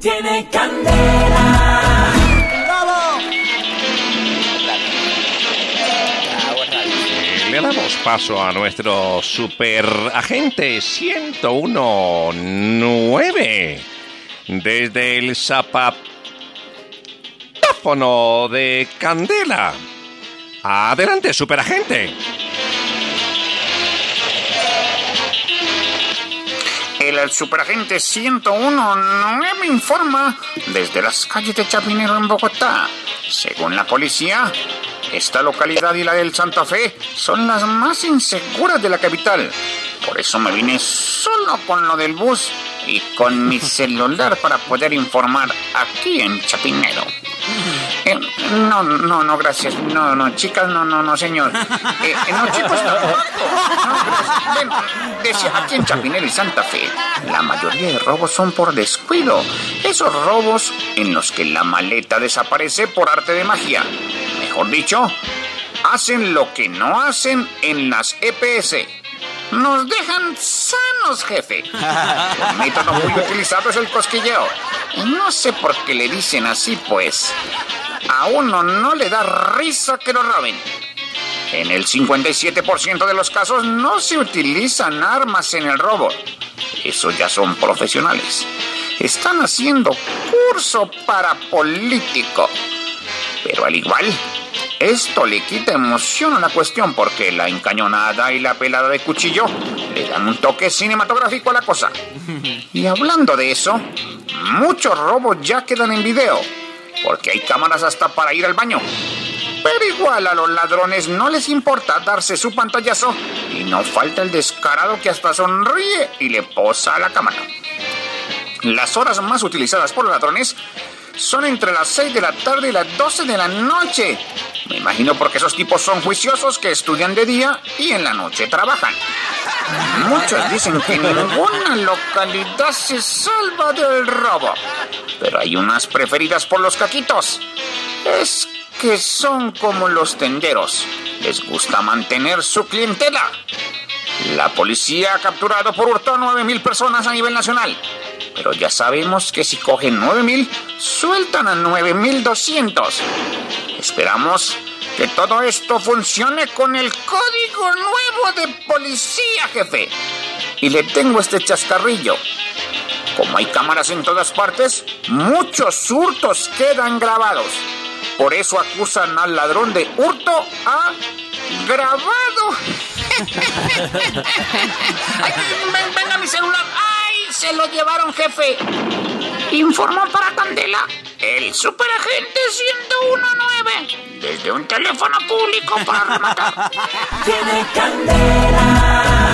tiene candela. Le damos paso a nuestro super agente 1019 desde el zapatáfono de Candela. Adelante, superagente. El superagente 101 me informa desde las calles de Chapinero en Bogotá. Según la policía, esta localidad y la del Santa Fe son las más inseguras de la capital. Por eso me vine solo con lo del bus y con mi celular para poder informar aquí en Chapinero. Eh, no, no, no, gracias. No, no, chicas, no, no, no, señor. Eh, no, chicos, tampoco. Decía, aquí en Chapinero y Santa Fe, la mayoría de robos son por descuido. Esos robos en los que la maleta desaparece por arte de magia. Mejor dicho, hacen lo que no hacen en las EPS. Nos dejan sanos, jefe. Un método muy utilizado es el cosquilleo. Y no sé por qué le dicen así, pues. A uno no le da risa que lo roben. En el 57% de los casos no se utilizan armas en el robo. Eso ya son profesionales. Están haciendo curso para político. Pero al igual, esto le quita emoción a la cuestión porque la encañonada y la pelada de cuchillo le dan un toque cinematográfico a la cosa. Y hablando de eso, muchos robos ya quedan en video porque hay cámaras hasta para ir al baño. Pero igual a los ladrones no les importa darse su pantallazo y no falta el descarado que hasta sonríe y le posa a la cámara. Las horas más utilizadas por ladrones son entre las 6 de la tarde y las 12 de la noche. Me imagino porque esos tipos son juiciosos que estudian de día y en la noche trabajan. Muchos dicen que ninguna localidad se salva del robo, pero hay unas preferidas por los caquitos. Es que son como los tenderos. Les gusta mantener su clientela. La policía ha capturado por hurto a 9.000 personas a nivel nacional. Pero ya sabemos que si cogen 9.000, sueltan a 9.200. Esperamos que todo esto funcione con el código nuevo de policía, jefe. Y le tengo este chascarrillo. Como hay cámaras en todas partes, muchos hurtos quedan grabados. Por eso acusan al ladrón de hurto a grabado. Ay, ven- venga mi celular. ¡Ay! Se lo llevaron, jefe. Informó para Candela el superagente 1019 desde un teléfono público para rematar. Tiene candela.